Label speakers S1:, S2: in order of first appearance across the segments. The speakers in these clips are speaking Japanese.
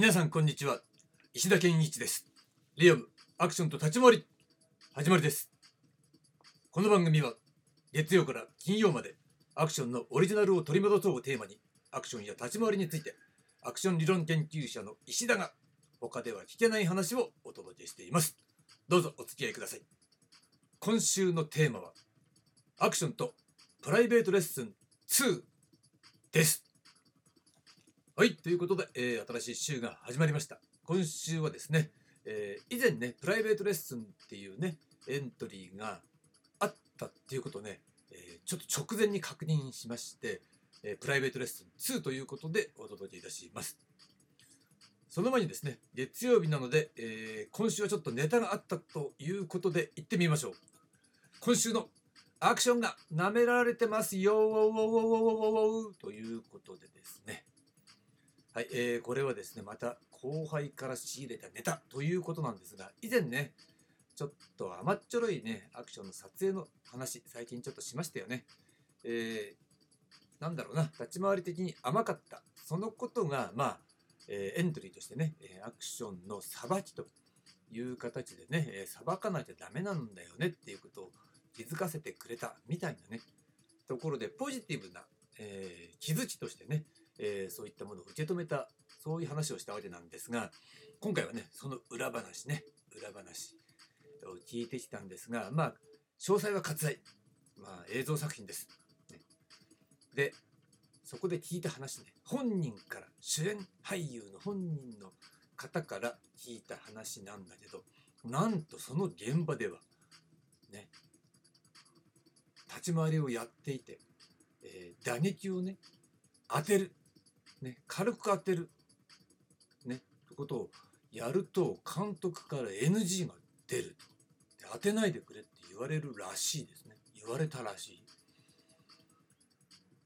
S1: 皆さんこんにちは。石田健一です。リアムアクションと立ち回り。始まりです。この番組は月曜から金曜までアクションのオリジナルを取り戻そうをテーマにアクションや立ち回りについてアクション理論研究者の石田が他では聞けない話をお届けしています。どうぞお付き合いください。今週のテーマはアクションとプライベートレッスン2です。はい、ということで、えー新しい週が始まりました。今週はですね、えー以前ね、プライベートレッスンっていうね、エントリーがあったっていうことをね、えーちょっと直前に確認しまして、えプライベートレッスン2ということでお届けいたします。その前にですね、月曜日なので、え今週はちょっとネタがあったということで行ってみましょう。今週のアクションが舐められてますよということでですね、はい、えーこれはですね、また後輩から仕入れたネタということなんですが、以前ね、ちょっと甘っちょろいね、アクションの撮影の話、最近ちょっとしましたよね。えーなんだろうな、立ち回り的に甘かった。そのことが、まあ、えーエントリーとしてね、アクションのさばきという形でね、さばかないとダメなんだよねっていうことを気づかせてくれたみたいなね、ところで、ポジティブな、えー気づきとしてね、えーそういったものを受け止めたそういう話をしたわけなんですが今回はねその裏話ね裏話を聞いてきたんですがまあ詳細は割愛。まあ映像作品です、ね、でそこで聞いた話ね。本人から主演俳優の本人の方から聞いた話なんだけどなんとその現場ではね立ち回りをやっていて、えー打撃をね当てる、ね、軽く当てる、ね、ってことをやると監督から NG が出る。で当てないでくれって言われるらしいですね。言われたらしい。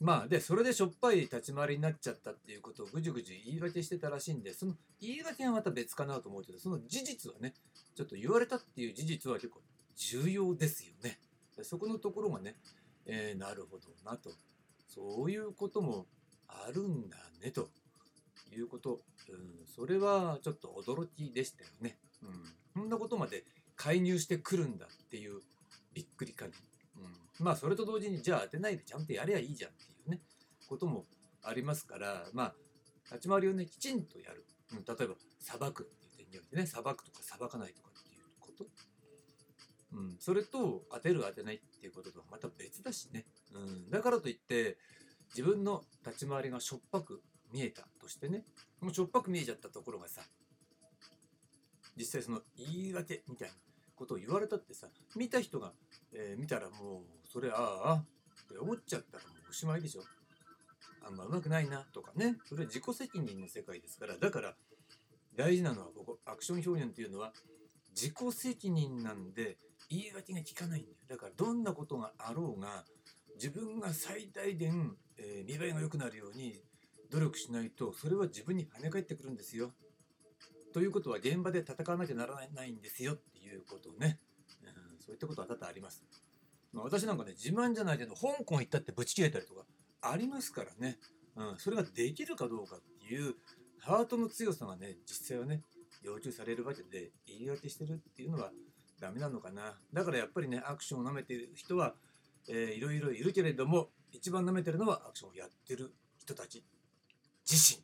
S1: まあでそれでしょっぱい立ち回りになっちゃったっていうことをぐじゅぐじゅ言い訳してたらしいんでその言い訳はまた別かなと思うけどその事実はねちょっと言われたっていう事実は結構重要ですよね。そこのところがね、えーなるほどなと。そういうこともあるんだねと。いうこと、うん、それはちょっと驚きでしたよね。うん、そんなことまで介入してくるんだっていうびっくり感、うん、まあそれと同時にじゃあ当てないでちゃんとやればいいじゃんっていうね。こともありますから。まあ立ち回りをねきちんとやる、うん、例えば裁くっていう点においてね。裁くとか裁かないとかっていうこと、うん、それと当てる当てないっていうこととはまた別だしね、うん、だからといって自分の立ち回りがしょっぱく見えたとしてねもうしょっぱく見えちゃったところがさ実際その言い訳みたいなことを言われたってさ見た人が、えー見たらもうそれああって思っちゃったらもうおしまいでしょ。あんまうまくないなとかね。それは自己責任の世界ですから。だから大事なのはここアクション表現っていうのは自己責任なんで言い訳が効かないんだよ。だからどんなことがあろうが自分が最大限、えー見栄えが良くなるように努力しないとそれは自分に跳ね返ってくるんですよ。ということは現場で戦わなきゃならないんですよっていうことね、うん、そういったことは多々あります。まあ、私なんかね自慢じゃないけど香港行ったってブチ切れたりとかありますからね、うん、それができるかどうかっていうハートの強さがね実際はね要求されるわけで言い訳してるっていうのはダメなのかなだからやっぱりねアクションを舐めてる人はえーいろいろいるけれども一番舐めてるのはアクションをやってる人たち自身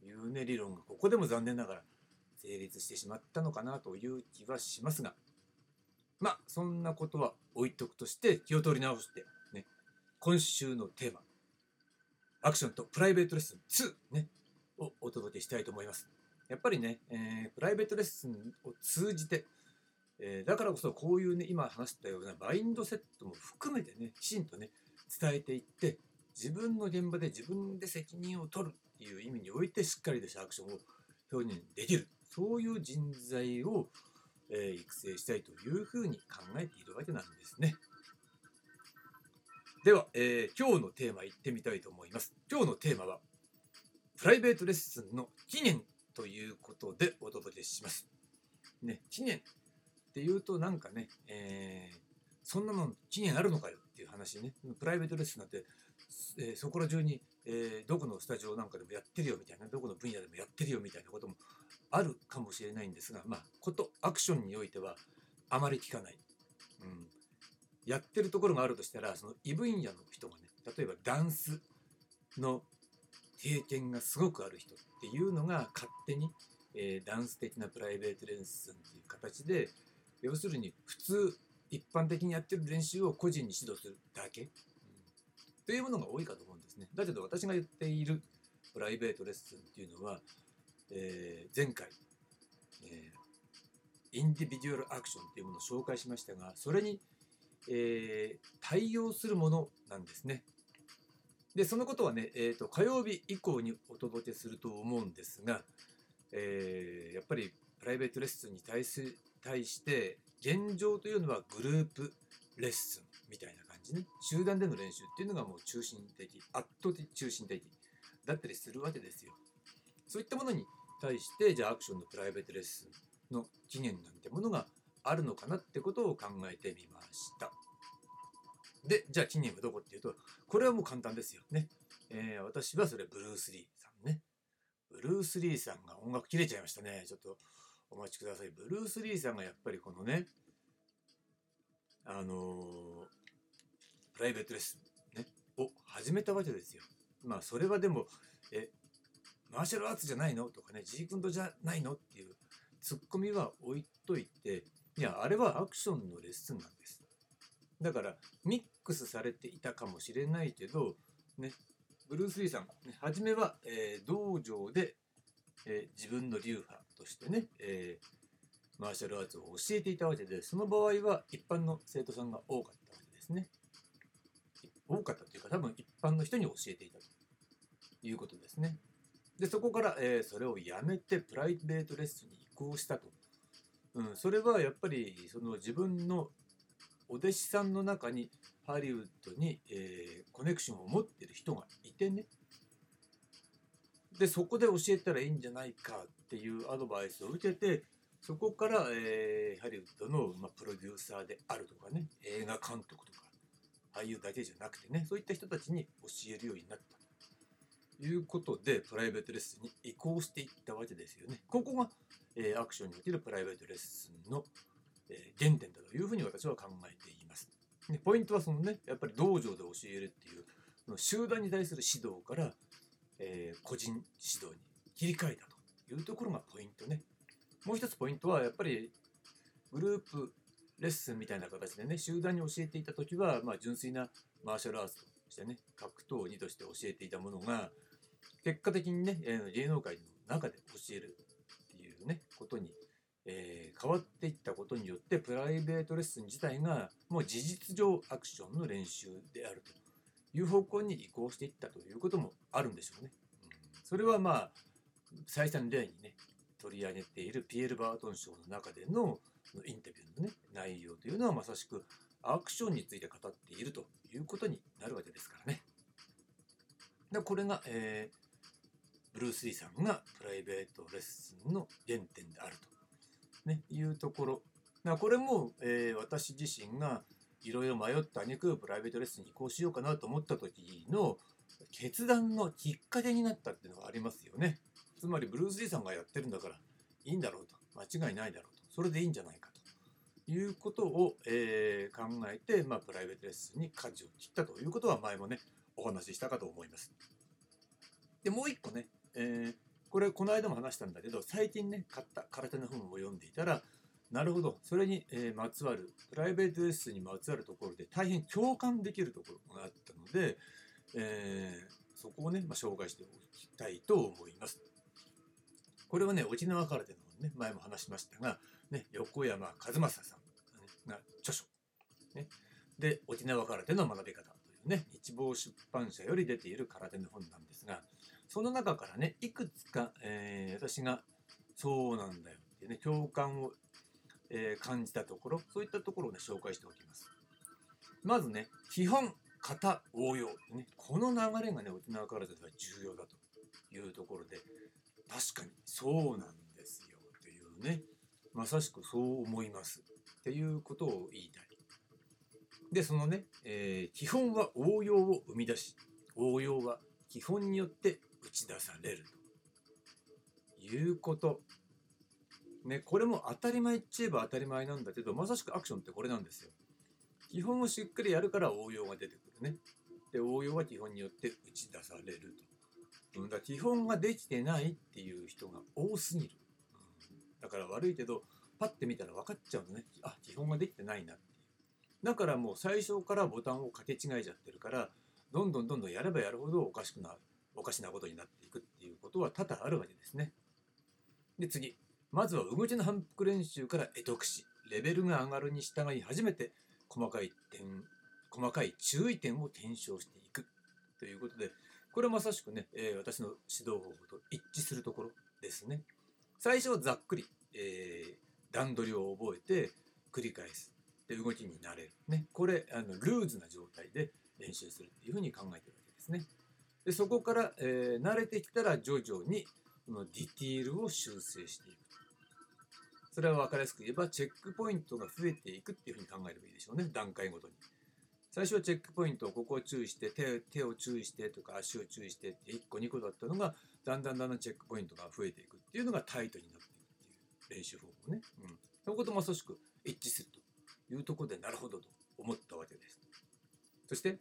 S1: というね理論がここでも残念ながら成立してしまったのかなという気はしますがまあそんなことは置いとくとして気を取り直してね今週のテーマアクションとプライベートレッスン2ねをお届けしたいと思います。やっぱりね、えープライベートレッスンを通じてえーだからこそこういうね今話したようなバインドセットも含めてねきちんとね伝えていって自分の現場で自分で責任を取るっていう意味においてしっかりとしたアクションを表現できるそういう人材を、え育成したいというふうに考えているわけなんですね。では、えー今日のテーマいってみたいと思います。今日のテーマはプライベートレッスンの起源ということでお届けします。ね、起源っていうとなんかね、えーそんなの期限あるのかよっていう話ね。プライベートレッスンなんてえーそこら中に、えーどこのスタジオなんかでもやってるよみたいなどこの分野でもやってるよみたいなこともあるかもしれないんですがまあことアクションにおいてはあまり聞かない、うん、やってるところがあるとしたらその異分野の人がね例えばダンスの経験がすごくある人っていうのが勝手に、えーダンス的なプライベートレッスンっていう形で要するに普通一般的にやってる練習を個人に指導するだけ、うんというものが多いかと思うんですね。だけど私が言っているプライベートレッスンっていうのは、えー前回、えーインディビデュアルアクションっていうものを紹介しましたがそれに、えー対応するものなんですね。でそのことはね、えー、と火曜日以降にお届けすると思うんですが、えーやっぱりプライベートレッスンに対す対して現状というのはグループレッスンみたいな感じね。集団での練習っていうのがもう中心的圧倒的中心的だったりするわけですよ。そういったものに対してじゃあアクションのプライベートレッスンの起源なんてものがあるのかなってことを考えてみました。でじゃあ起源はどこっていうとこれはもう簡単ですよね、えー私はそれブルース・リーさんね。ブルース・リーさんが音楽切れちゃいましたね。ちょっとお待ちくださいブルース・リーさんがやっぱりこのねあのプライベートレッスン、ね、を始めたわけですよ。まあそれはでもえマーシャルアーツじゃないの？とかねジークンドじゃないの？っていうツッコミは置いといていやあれはアクションのレッスンなんです。だからミックスされていたかもしれないけどねブルース・リーさん、ね、初めは、えー道場で、えー自分の流派としてね、えーマーシャルアーツを教えていたわけでその場合は一般の生徒さんが多かったわけですね。多かったというか多分一般の人に教えていたということですね。でそこから、えーそれをやめてプライベートレッスンに移行したと。うん、それはやっぱりその自分のお弟子さんの中にハリウッドに、えーコネクションを持ってる人がいてねでそこで教えたらいいんじゃないかっていうアドバイスを受けてそこから、えーハリウッドの、まあ、プロデューサーであるとかね映画監督とか俳優だけじゃなくてねそういった人たちに教えるようになったということでプライベートレッスンに移行していったわけですよね。ここが、えーアクションにおけるプライベートレッスンの、えー原点だというふうに私は考えています。でポイントはそのねやっぱり道場で教えるっていう集団に対する指導から、えー個人指導に切り替えたというところがポイントね。もう一つポイントはやっぱりグループレッスンみたいな形でね集団に教えていた時は、まあ、純粋なマーシャルアーツとしてね格闘技として教えていたものが結果的にねえ芸能界の中で教えるっていうねことに、えー変わっていったことによってプライベートレッスン自体がもう事実上アクションの練習であるという方向に移行していったということもあるんでしょうね。それはまあ再三例にね取り上げているピエール・バートン賞の中でのインタビューのね内容というのはまさしくアクションについて語っているということになるわけですからね。でこれが、えーブルース・リーさんがプライベートレッスンの原点であると、ね、いうところ。これも、えー私自身がいろいろ迷った挙句プライベートレッスンに移行しようかなと思った時の決断のきっかけになったっていうのがありますよね。つまりブルース・リーさんがやってるんだからいいんだろうと間違いないだろうとそれでいいんじゃないかということを、えー考えて、まあ、プライベートレッスンに舵を切ったということは前もねお話ししたかと思います。でもう一個ね、えーこれこの間も話したんだけど最近ね買った空手の本を読んでいたらなるほど。それに、えーまつわるプライベートレッスンにまつわるところで大変共感できるところがあったので、えーそこをね、まあ、紹介しておきたいと思います。これはね沖縄空手の本ね前も話しましたが、ね、横山和正さんが著書、ね、で沖縄空手の学び方というね一望出版社より出ている空手の本なんですがその中からねいくつか、えー私がそうなんだよっていうね共感を、えー感じたところそういったところをね紹介しておきます。まずね基本型応用、ね、この流れがね沖縄空手では重要だというところで確かにそうなんですよというねまさしくそう思いますっていうことを言いたい。でそのね、えー基本は応用を生み出し応用は基本によって打ち出されるということ。ね、これも当たり前っち言えば当たり前なんだけど、まさしくアクションってこれなんですよ。基本をしっかりやるから応用が出てくるね。で、応用は基本によって打ち出されると。うん、だ基本ができてないっていう人が多すぎる。うん、だから悪いけど、パッて見たら分かっちゃうのね。あ、基本ができてないなっていう。だからもう最初からボタンをかけ違えちゃってるから、どんどんどんどんやればやるほどおかしくなる。おかしなことになっていくっていうことは多々あるわけですね。で、次。まずは動きの反復練習から得得し、レベルが上がるに従い初めて細かい点、細かい注意点を検証していくということで、これはまさしくね、えー、私の指導方法と一致するところですね。最初はざっくり、えー、段取りを覚えて繰り返す。で、動きになれる。ね、これ、あのルーズな状態で練習するっていうふうに考えてるわけですね。でそこから、えー、慣れてきたら徐々にこのディティールを修正していく。それは分かりやすく言えば、チェックポイントが増えていくっていうふうに考えればいいでしょうね、段階ごとに。最初はチェックポイントをここを注意して手、手を注意してとか足を注意してって1個2個だったのが、だんだんだんだんチェックポイントが増えていくっていうのがタイトになっていくっていう練習方法ね。うん。そのことまさしく一致するというところでなるほどと思ったわけです。そして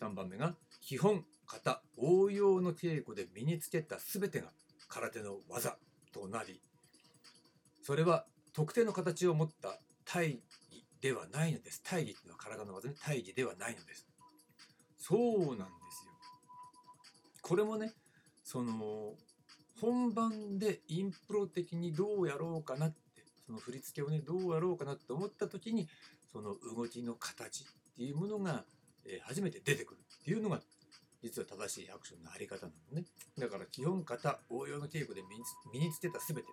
S1: 3番目が、基本、型、応用の稽古で身につけた全てが空手の技となり、それは特定の形を持った大義ではないのです。大義っていうのは体の技ね、大義ではないのです。そうなんですよ。これもね、その、本番でインプロ的にどうやろうかなって、その振り付けをね、どうやろうかなって思った時に、その動きの形っていうものが、え初めて出てくるっていうのが、実は正しいアクションのあり方なのね。だから基本型、応用の稽古で身につけた全て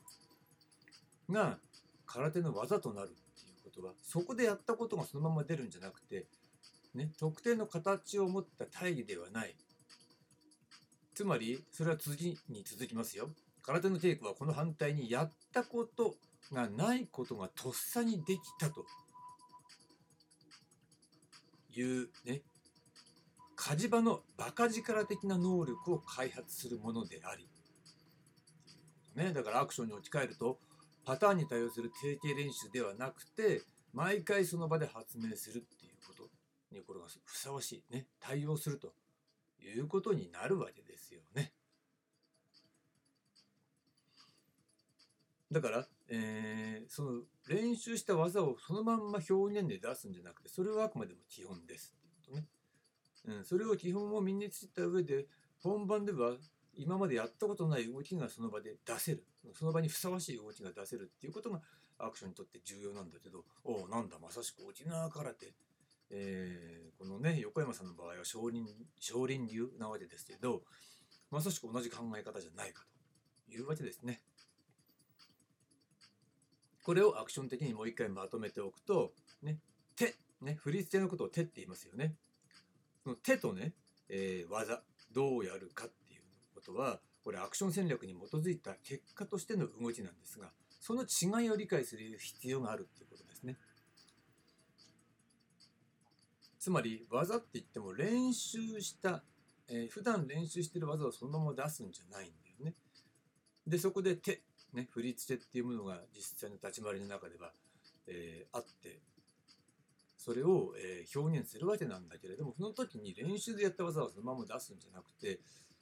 S1: が空手の技となるっていうことはそこでやったことがそのまま出るんじゃなくて、ね、特定の形を持った大義ではない。つまりそれは次に続きますよ。空手の稽古はこの反対にやったことがないことがとっさにできたというね火事場のバカ力的な能力を開発するものであり、ね、だからアクションに置き換えるとパターンに対応する定型練習ではなくて毎回その場で発明するっていうことにこれがふさわしいね対応するということになるわけですよね。だから、えー、その練習した技をそのまんま表現で出すんじゃなくてそれはあくまでも基本ですっていうことね。うん、それを基本を身についた上で本番では今までやったことない動きがその場で出せるその場にふさわしい動きが出せるっていうことがアクションにとって重要なんだけどおおなんだまさしく沖縄空手、えー、このね横山さんの場合は少林少林流なわけですけどまさしく同じ考え方じゃないかというわけですね。これをアクション的にもう一回まとめておくと、ね、手、ね、振り付けのことを手って言いますよね。その手とね、えー、技、どうやるかっことはこれアクション戦略に基づいた結果としての動きなんですがその違いを理解する必要があるっていうことですね。つまり技って言っても練習した、えー、普段練習してる技をそのまま出すんじゃないんだよね。でそこで手、ね、振り付けっていうものが実際の立ち回りの中では、えー、あってそれを、えー、表現するわけなんだけれどもその時に練習でやった技をそのまま出すんじゃなくて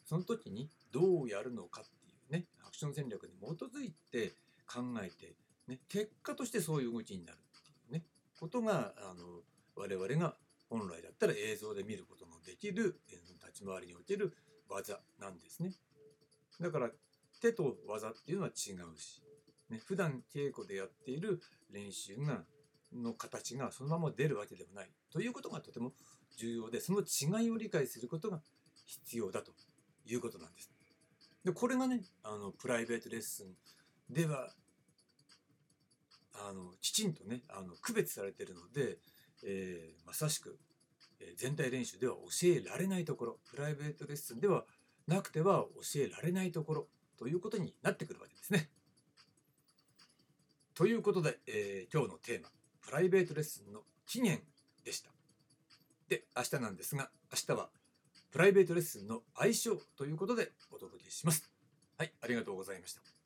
S1: その時にどうやるのかっていうねアクション戦略に基づいて考えて、ね、結果としてそういう動きになるっていうねことがあの我々が本来だったら映像で見ることのできる立ち回りにおける技なんですね。だから手と技っていうのは違うし、ね、普段稽古でやっている練習がの形がそのまま出るわけではないということがとても重要でその違いを理解することが必要だということなんです。でこれがねあのプライベートレッスンではあのきちんとねあの区別されてるので、えー、まさしく、え、全体練習では教えられないところプライベートレッスンではなくては教えられないところということになってくるわけですね。ということで、えー、今日のテーマプライベートレッスンの起源でした。で明日なんですが明日はプライベートレッスンの相性ということでお届けします。はいありがとうございました。